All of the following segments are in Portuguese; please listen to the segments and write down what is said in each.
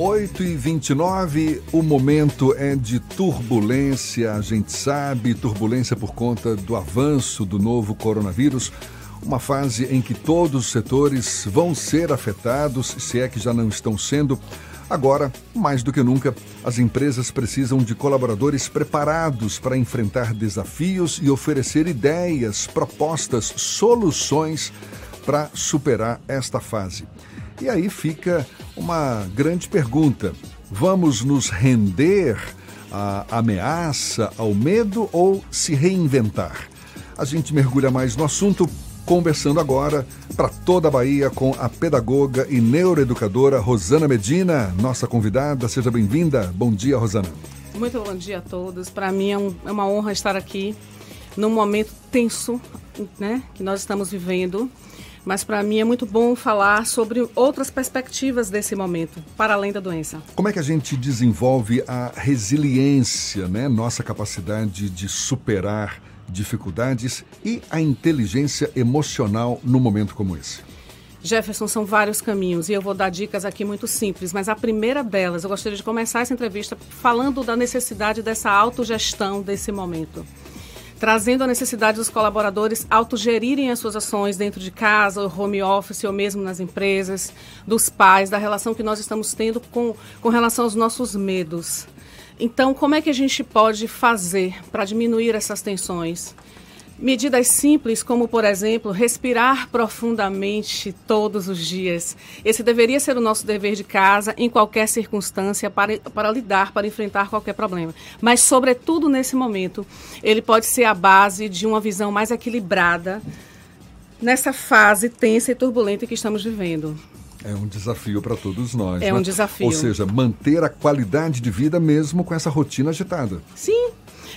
8 e 29 o momento é de turbulência, a gente sabe, turbulência por conta do avanço do novo coronavírus, uma fase em que todos os setores vão ser afetados, se é que já não estão sendo. Agora, mais do que nunca, as empresas precisam de colaboradores preparados para enfrentar desafios e oferecer ideias, propostas, soluções para superar esta fase. E aí fica uma grande pergunta: vamos nos render à ameaça, ao medo ou se reinventar? A gente mergulha mais no assunto conversando agora para toda a Bahia com a pedagoga e neuroeducadora Rosana Medina, nossa convidada. Seja bem-vinda. Bom dia, Rosana. Muito bom dia a todos. Para mim é, um, é, uma honra estar aqui num momento tenso né, que nós estamos vivendo mas para mim é muito bom falar sobre outras perspectivas desse momento, para além da doença. Como é que a gente desenvolve a resiliência, né? nossa capacidade de superar dificuldades e a inteligência emocional no momento como esse? Jefferson, são vários caminhos e eu vou dar dicas aqui muito simples, mas a primeira delas, eu gostaria de começar essa entrevista falando da necessidade dessa autogestão desse momento trazendo a necessidade dos colaboradores autogerirem as suas ações dentro de casa, home office, ou mesmo nas empresas, dos pais, da relação que nós estamos tendo com, com relação aos nossos medos. Então, como é que a gente pode fazer para diminuir essas tensões? Medidas simples, como, por exemplo, respirar profundamente todos os dias. Esse deveria ser o nosso dever de casa, em qualquer circunstância, para, para lidar, para enfrentar qualquer problema. Mas, sobretudo nesse momento, ele pode ser a base de uma visão mais equilibrada nessa fase tensa e turbulenta que estamos vivendo. É um desafio para todos nós. É né? um desafio. Ou seja, manter a qualidade de vida mesmo com essa rotina agitada. Sim,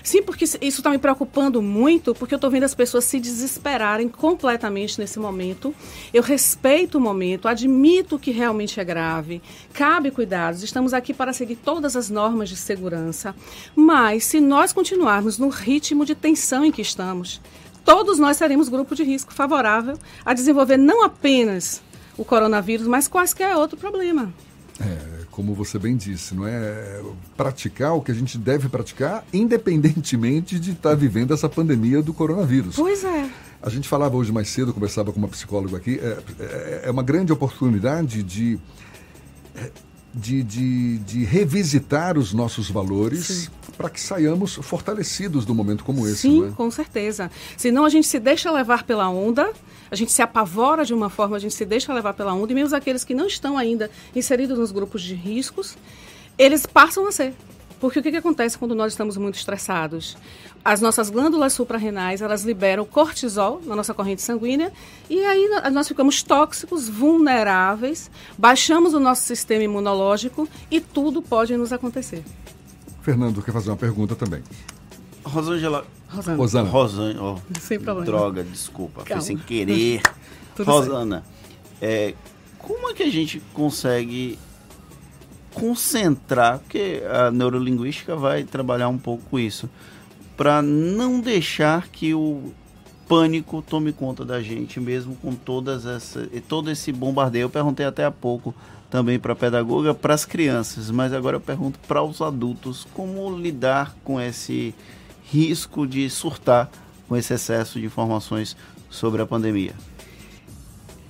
Sim, porque isso está me preocupando muito, porque eu estou vendo as pessoas se desesperarem completamente nesse momento. Eu respeito o momento, admito que realmente é grave, cabe cuidados, estamos aqui para seguir todas as normas de segurança, mas se nós continuarmos no ritmo de tensão em que estamos, todos nós seremos grupo de risco favorável a desenvolver não apenas o coronavírus, mas quaisquer outro problema. É, como você bem disse, não é praticar o que a gente deve praticar, independentemente de estar vivendo essa pandemia do coronavírus. Pois é. A gente falava hoje mais cedo, conversava com uma psicóloga aqui, é, é, é uma grande oportunidade de, é, de, de, de revisitar os nossos valores para que saiamos fortalecidos num momento como esse. Sim, é? com certeza. Senão a gente se deixa levar pela onda a gente se apavora de uma forma, a gente se deixa levar pela onda, e mesmo aqueles que não estão ainda inseridos nos grupos de riscos, eles passam a ser. Porque o que, que acontece quando nós estamos muito estressados? As nossas glândulas suprarrenais, elas liberam cortisol na nossa corrente sanguínea e aí nós ficamos tóxicos, vulneráveis, baixamos o nosso sistema imunológico e tudo pode nos acontecer. Fernando quer fazer uma pergunta também. Rosângela. Rosana. Rosana. Rosana, oh, Sem problema. Droga, desculpa. Calma. Foi sem querer. Rosana, é, como é que a gente consegue concentrar, porque a neurolinguística vai trabalhar um pouco com isso, para não deixar que o pânico tome conta da gente, mesmo com todas essa, todo esse bombardeio. Eu perguntei até há pouco também para a pedagoga, para as crianças, mas agora eu pergunto para os adultos como lidar com esse risco de surtar com esse excesso de informações sobre a pandemia?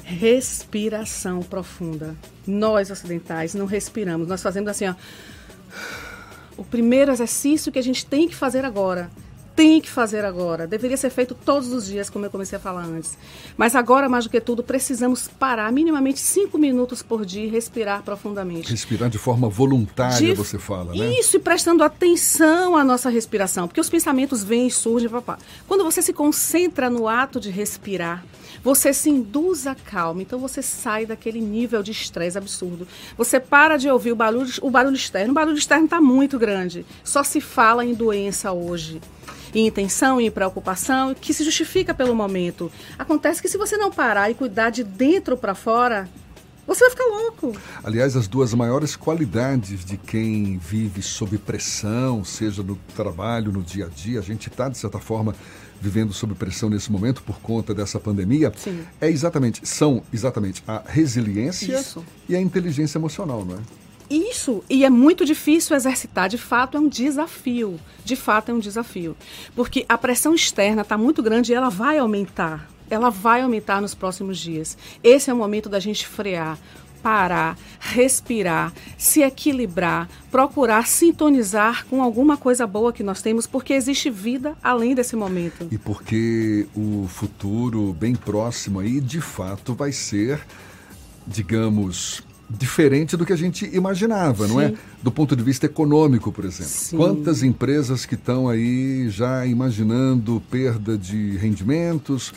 Respiração profunda. Nós ocidentais não respiramos, nós fazemos assim, ó. O primeiro exercício que a gente tem que fazer agora tem que fazer agora. Deveria ser feito todos os dias, como eu comecei a falar antes. Mas agora, mais do que tudo, precisamos parar minimamente cinco minutos por dia e respirar profundamente. Respirar de forma voluntária, de... você fala, né? Isso, e prestando atenção à nossa respiração, porque os pensamentos vêm e surgem, papá. Quando você se concentra no ato de respirar, você se induz a calma, então você sai daquele nível de estresse absurdo. Você para de ouvir o barulho, o barulho externo. O barulho externo está muito grande. Só se fala em doença hoje em intenção e preocupação, que se justifica pelo momento. Acontece que se você não parar e cuidar de dentro para fora, você vai ficar louco. Aliás, as duas maiores qualidades de quem vive sob pressão, seja no trabalho, no dia a dia, a gente está, de certa forma, vivendo sob pressão nesse momento por conta dessa pandemia, Sim. é exatamente, são exatamente a resiliência Isso. e a inteligência emocional, não é? Isso, e é muito difícil exercitar, de fato é um desafio. De fato é um desafio. Porque a pressão externa está muito grande e ela vai aumentar. Ela vai aumentar nos próximos dias. Esse é o momento da gente frear, parar, respirar, se equilibrar, procurar sintonizar com alguma coisa boa que nós temos, porque existe vida além desse momento. E porque o futuro bem próximo aí, de fato, vai ser, digamos, diferente do que a gente imaginava, Sim. não é? Do ponto de vista econômico, por exemplo. Sim. Quantas empresas que estão aí já imaginando perda de rendimentos,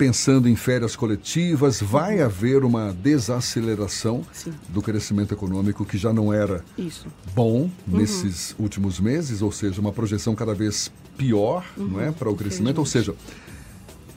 pensando em férias coletivas, vai uhum. haver uma desaceleração Sim. do crescimento econômico que já não era Isso. bom uhum. nesses últimos meses, ou seja, uma projeção cada vez pior, uhum. não é, para o crescimento, ou seja,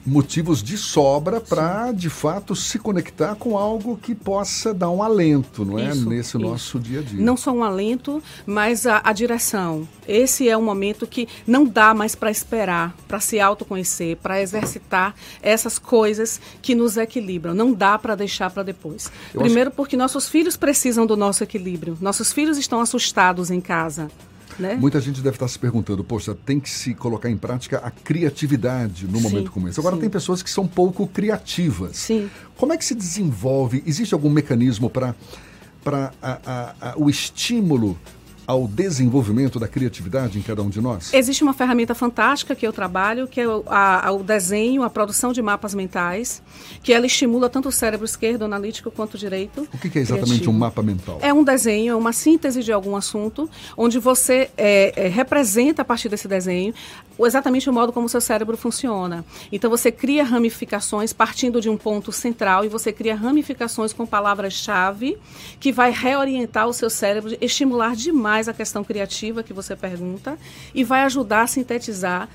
motivos de sobra para, de fato, se conectar com algo que possa dar um alento, não é? Isso, Nesse isso. nosso dia a dia. Não só um alento, mas a, a direção. Esse é um momento que não dá mais para esperar, para se autoconhecer, para exercitar essas coisas que nos equilibram. Não dá para deixar para depois. Eu Primeiro, acho... porque nossos filhos precisam do nosso equilíbrio. Nossos filhos estão assustados em casa. Né? Muita gente deve estar se perguntando, poxa, tem que se colocar em prática a criatividade no sim, momento como esse. Agora, sim. tem pessoas que são pouco criativas. Sim. Como é que se desenvolve? Existe algum mecanismo para o estímulo ao desenvolvimento da criatividade em cada um de nós? Existe uma ferramenta fantástica que eu trabalho, que é o, a, o desenho, a produção de mapas mentais, que ela estimula tanto o cérebro esquerdo, analítico, quanto o direito. O que, que é exatamente criativo. um mapa mental? É um desenho, é uma síntese de algum assunto, onde você é, é, representa a partir desse desenho exatamente o modo como o seu cérebro funciona. Então você cria ramificações partindo de um ponto central e você cria ramificações com palavras-chave que vai reorientar o seu cérebro, estimular demais a questão criativa que você pergunta e vai ajudar a sintetizar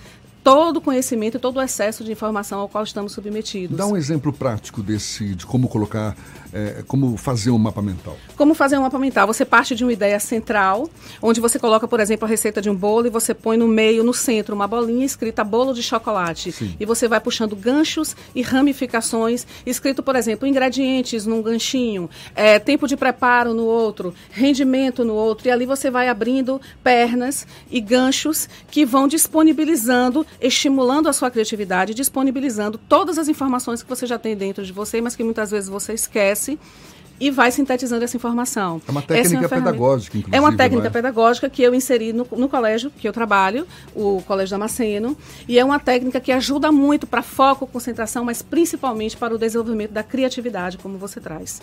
todo o conhecimento e todo o excesso de informação ao qual estamos submetidos. Dá um exemplo prático desse de como colocar é, como fazer um mapa mental? Como fazer um mapa mental? Você parte de uma ideia central, onde você coloca, por exemplo, a receita de um bolo e você põe no meio, no centro, uma bolinha escrita bolo de chocolate. Sim. E você vai puxando ganchos e ramificações, escrito, por exemplo, ingredientes num ganchinho, é, tempo de preparo no outro, rendimento no outro. E ali você vai abrindo pernas e ganchos que vão disponibilizando, estimulando a sua criatividade, disponibilizando todas as informações que você já tem dentro de você, mas que muitas vezes você esquece e vai sintetizando essa informação. É uma técnica é uma pedagógica, inclusive. É uma técnica é? pedagógica que eu inseri no, no, colégio que eu trabalho, o Colégio Damasceno, e é uma técnica que ajuda muito para foco, concentração, mas principalmente para o desenvolvimento da criatividade, como você traz.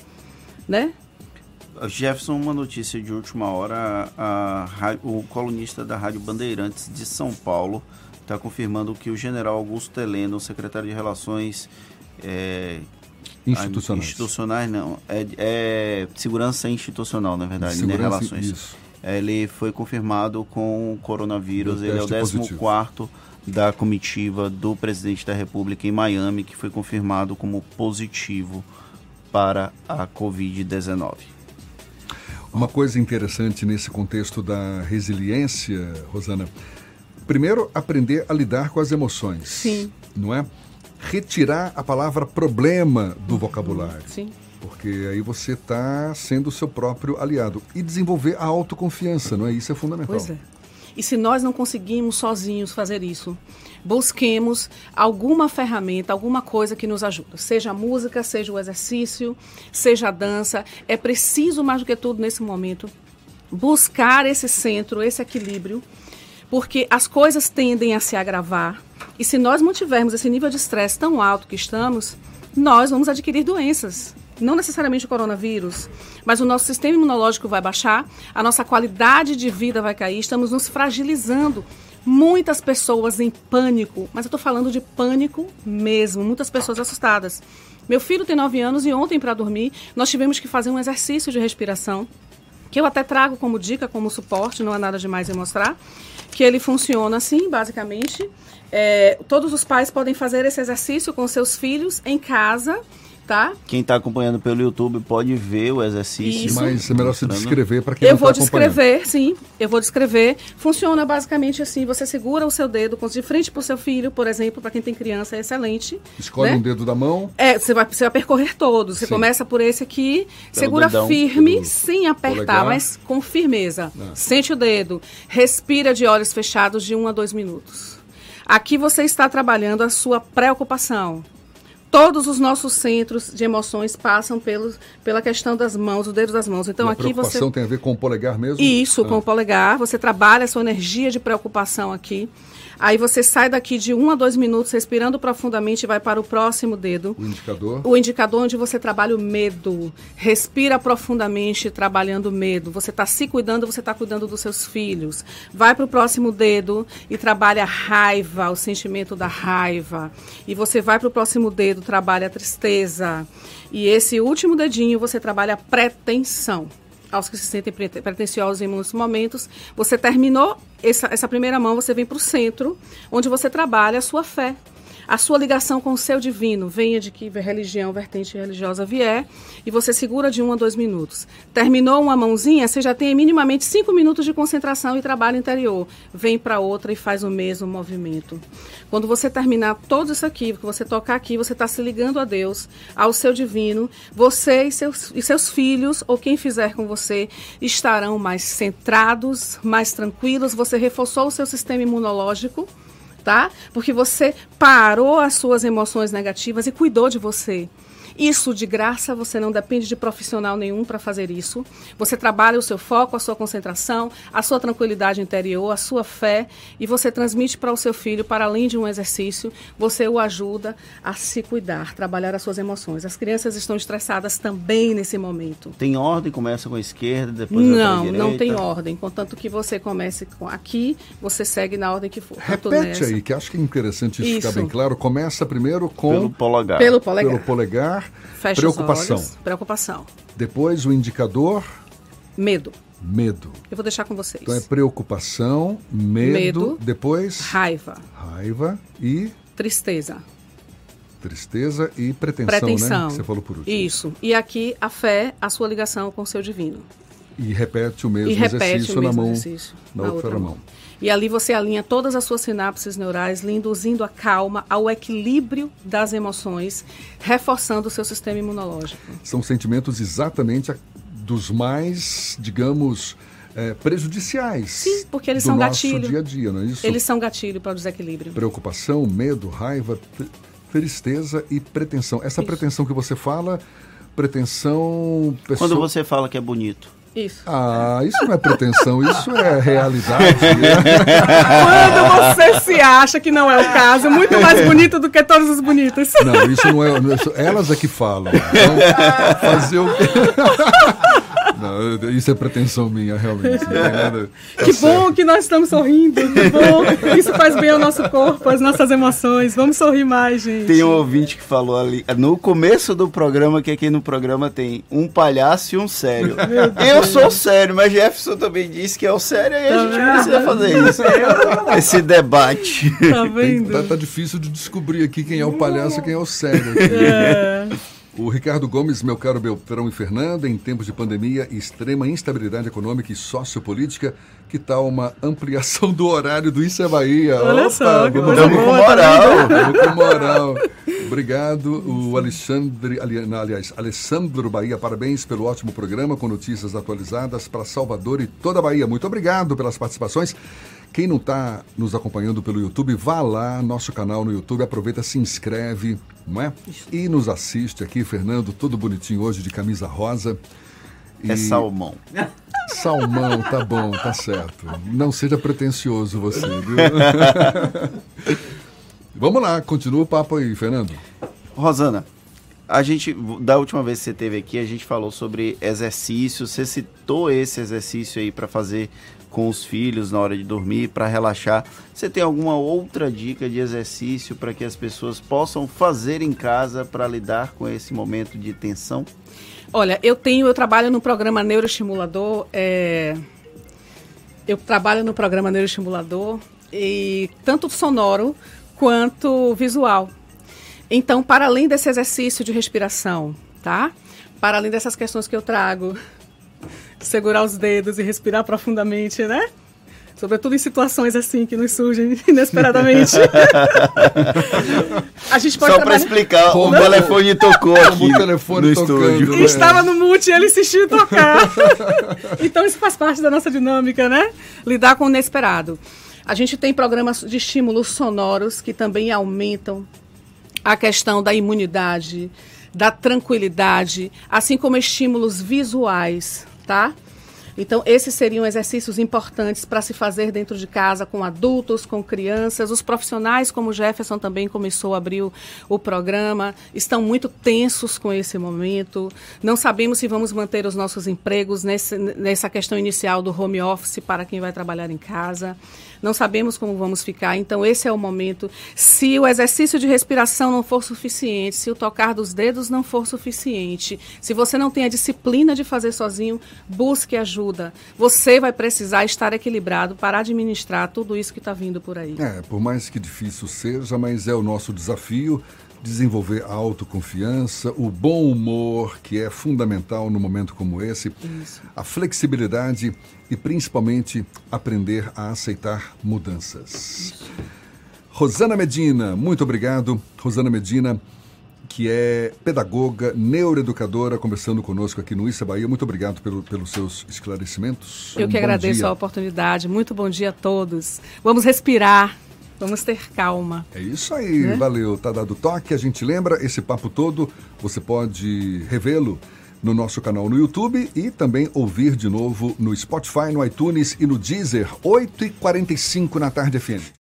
Né? Jefferson, uma notícia de última hora, a, a, o colunista da Rádio Bandeirantes de São Paulo está confirmando que o general Augusto Heleno, secretário de Relações é, Institucionais. Institucionais não. É, é segurança institucional, na verdade, né? segurança, né? Relações. Isso. Ele foi confirmado com coronavírus. Ele é o 14 da comitiva do presidente da República em Miami, que foi confirmado como positivo para a Covid-19. Uma coisa interessante nesse contexto da resiliência, Rosana, primeiro aprender a lidar com as emoções. Sim. Não é? Retirar a palavra problema do vocabulário. Sim. Porque aí você está sendo o seu próprio aliado. E desenvolver a autoconfiança, não é? Isso é fundamental. Pois é. E se nós não conseguimos sozinhos fazer isso, busquemos alguma ferramenta, alguma coisa que nos ajude. Seja a música, seja o exercício, seja a dança. É preciso, mais do que tudo nesse momento, buscar esse centro, esse equilíbrio, porque as coisas tendem a se agravar e se nós mantivermos esse nível de estresse tão alto que estamos, nós vamos adquirir doenças. Não necessariamente o coronavírus, mas o nosso sistema imunológico vai baixar, a nossa qualidade de vida vai cair, estamos nos fragilizando. Muitas pessoas em pânico, mas eu estou falando de pânico mesmo, muitas pessoas assustadas. Meu filho tem 9 anos e ontem, para dormir, nós tivemos que fazer um exercício de respiração, que eu até trago como dica, como suporte, não é nada demais em mostrar, que ele funciona assim, basicamente. É, todos os pais podem fazer esse exercício com seus filhos em casa tá? Quem está acompanhando pelo YouTube pode ver o exercício. Isso. Mas é melhor você descrever para quem Eu não vou está acompanhando. descrever, sim. Eu vou descrever. Funciona basicamente assim: você segura o seu dedo de frente para o seu filho, por exemplo, para quem tem criança, é excelente. Escolhe né? um dedo da mão. É, você vai, você vai percorrer todos. Você Sim. começa por esse aqui, Pelo segura dedão, firme, pelo sem apertar, polegar. mas com firmeza. Ah. Sente o dedo. Respira de olhos fechados de um a dois minutos. Aqui você está trabalhando a sua preocupação. Todos os nossos centros de emoções passam pelos, pela questão das mãos, os dedos das mãos. Então E a aqui você preocupação tem a ver com o polegar mesmo? isso, Ah. com o polegar. Você trabalha a sua energia de preocupação aqui. Aí você sai daqui de um a dois minutos respirando profundamente e vai para o próximo dedo. O indicador. O indicador onde você trabalha o medo. Respira profundamente trabalhando o medo. Você está se cuidando, você está cuidando dos seus filhos. Vai para o próximo dedo e trabalha a raiva, o sentimento da raiva. E você vai para o próximo dedo, trabalha a tristeza. E esse último dedinho você trabalha pretensão aos que se sentem prete- pretensiosos em muitos momentos. Você terminou essa, essa primeira mão, você vem para o centro, onde você trabalha a sua fé. A sua ligação com o seu divino, venha de que religião, vertente religiosa vier, e você segura de um a dois minutos. Terminou uma mãozinha, você já tem minimamente cinco minutos de concentração e trabalho interior. Vem para outra e faz o mesmo movimento. Quando você terminar tudo isso aqui, que você tocar aqui, você está se ligando a Deus, ao seu divino. Você e seus, e seus filhos, ou quem fizer com você, estarão mais centrados, mais tranquilos. Você reforçou o seu sistema imunológico tá? Porque você parou as suas emoções negativas e cuidou de você. Isso de graça, você não depende de profissional nenhum para fazer isso. Você trabalha o seu foco, a sua concentração, a sua tranquilidade interior, a sua fé e você transmite para o seu filho, para além de um exercício, você o ajuda a se cuidar, trabalhar as suas emoções. As crianças estão estressadas também nesse momento. Tem ordem, começa com a esquerda, depois vai Não, direita. não tem ordem. Contanto que você comece com aqui, você segue na ordem que for. Repete aí, que acho que é interessante isso, ficar Isso. bem claro. Começa primeiro com Pelo polegar. Pelo polegar. pelo polegar, Fecha preocupação. os olhos. Preocupação. Depois o indicador, Medo. medo. Eu vou deixar com vocês. Então é preocupação, medo, Medo. depois Raiva, raiva e tristeza, tristeza e pretensão, né? pretensão. Que você falou por último. Isso. E aqui a fé, a sua ligação com o seu divino. E repete o mesmo e repete exercício o mesmo na mão, exercício na, outra, mão. E ali você alinha todas as suas sinapses neurais, lhe induzindo a calma, ao equilíbrio das emoções, reforçando o seu sistema imunológico. São sentimentos exatamente dos mais, digamos, eh, prejudiciais. Sim, porque eles do são nosso gatilho. dia a dia, não é isso? Eles são gatilho para o desequilíbrio. Preocupação, medo, raiva, tr- tristeza e pretensão. Essa Isso. pretensão que você fala, pretensão... Pessoa... Quando você fala que é bonito. Isso. Ah, isso não é pretensão, isso é realidade. Quando você se acha que não é o caso, muito mais bonito do que todos os bonitos. Não, isso não é. elas é que falam. Então, fazer o quê? Não, isso é pretensão minha, realmente. Não tem nada. tá Que certo. bom que nós estamos sorrindo, que bom. Isso faz bem ao nosso corpo, às nossas emoções. Vamos sorrir mais, gente. Tem um ouvinte que falou ali, no começo do programa, que aqui no programa tem um palhaço e um sério. Eu sou sério, mas Jefferson também disse que é o sério, e a Tá gente vendo? precisa fazer isso. Esse debate. Tá vendo? tá, tá difícil de descobrir aqui quem é o palhaço e quem é o sério. aqui. É. O Ricardo Gomes, meu caro Beltrão e Fernanda, em tempos de pandemia e extrema instabilidade econômica e sociopolítica, que tal uma ampliação do horário do Isso é Bahia? Olha só, que vamos, coisa vamos, tá moral. vamos com moral. Obrigado, o Alexandre, aliás, Alessandro Bahia, parabéns pelo ótimo programa com notícias atualizadas para Salvador e toda a Bahia. Muito obrigado pelas participações. Quem não está nos acompanhando pelo YouTube, vá lá, nosso canal no YouTube, aproveita, se inscreve, não é? E nos assiste aqui, Fernando, todo bonitinho hoje de camisa rosa. E- É salmão. Salmão, tá bom, tá certo. Não seja pretencioso você, viu? Vamos lá, continua o papo aí, Fernando. Rosana, a gente, da última vez que você esteve aqui, a gente falou sobre exercício. Você citou esse exercício aí para fazer com os filhos na hora de dormir, para relaxar. Você tem alguma outra dica de exercício para que as pessoas possam fazer em casa para lidar com esse momento de tensão? Olha, eu tenho, eu trabalho no programa neuroestimulador. é, eu trabalho no programa neuroestimulador e tanto sonoro quanto visual. Então, para além desse exercício de respiração, tá? Para além dessas questões que eu trago, segurar os dedos e respirar profundamente, né? Sobretudo em situações assim que nos surgem inesperadamente. a gente pode Só para explicar, o telefone tocou aqui o telefone no tocando, estúdio. Né? Estava no mute e ele insistiu em tocar. então isso faz parte da nossa dinâmica, né? Lidar com o inesperado. A gente tem programas de estímulos sonoros que também aumentam a questão da imunidade, da tranquilidade, assim como estímulos visuais, tá? Então, esses seriam exercícios importantes para se fazer dentro de casa com adultos, com crianças. Os profissionais, como o Jefferson também começou a abrir o, o programa, estão muito tensos com esse momento. Não sabemos se vamos manter os nossos empregos nesse, nessa questão inicial do home office para quem vai trabalhar em casa não sabemos como vamos ficar, então esse é o momento. Se o exercício de respiração não for suficiente, se o tocar dos dedos não for suficiente, se você não tem a disciplina de fazer sozinho, busque ajuda. Você vai precisar estar equilibrado para administrar tudo isso que está vindo por aí. É, por mais que difícil seja, mas é o nosso desafio desenvolver a autoconfiança, o bom humor, que é fundamental no momento como esse, Isso. a flexibilidade e principalmente aprender a aceitar mudanças. Isso. Rosana Medina, muito obrigado. Rosana Medina, que é pedagoga, neuroeducadora, conversando conosco aqui no Issa Bahia. Muito obrigado pelo, pelos seus esclarecimentos. Eu um que agradeço dia. a oportunidade. Muito bom dia a todos. Vamos respirar Vamos ter calma. É isso aí, né? valeu. Tá dado toque. A gente lembra esse papo todo. Você pode revê-lo no nosso canal no YouTube e também ouvir de novo no Spotify, no iTunes e no Deezer, 8h45 na tarde FM.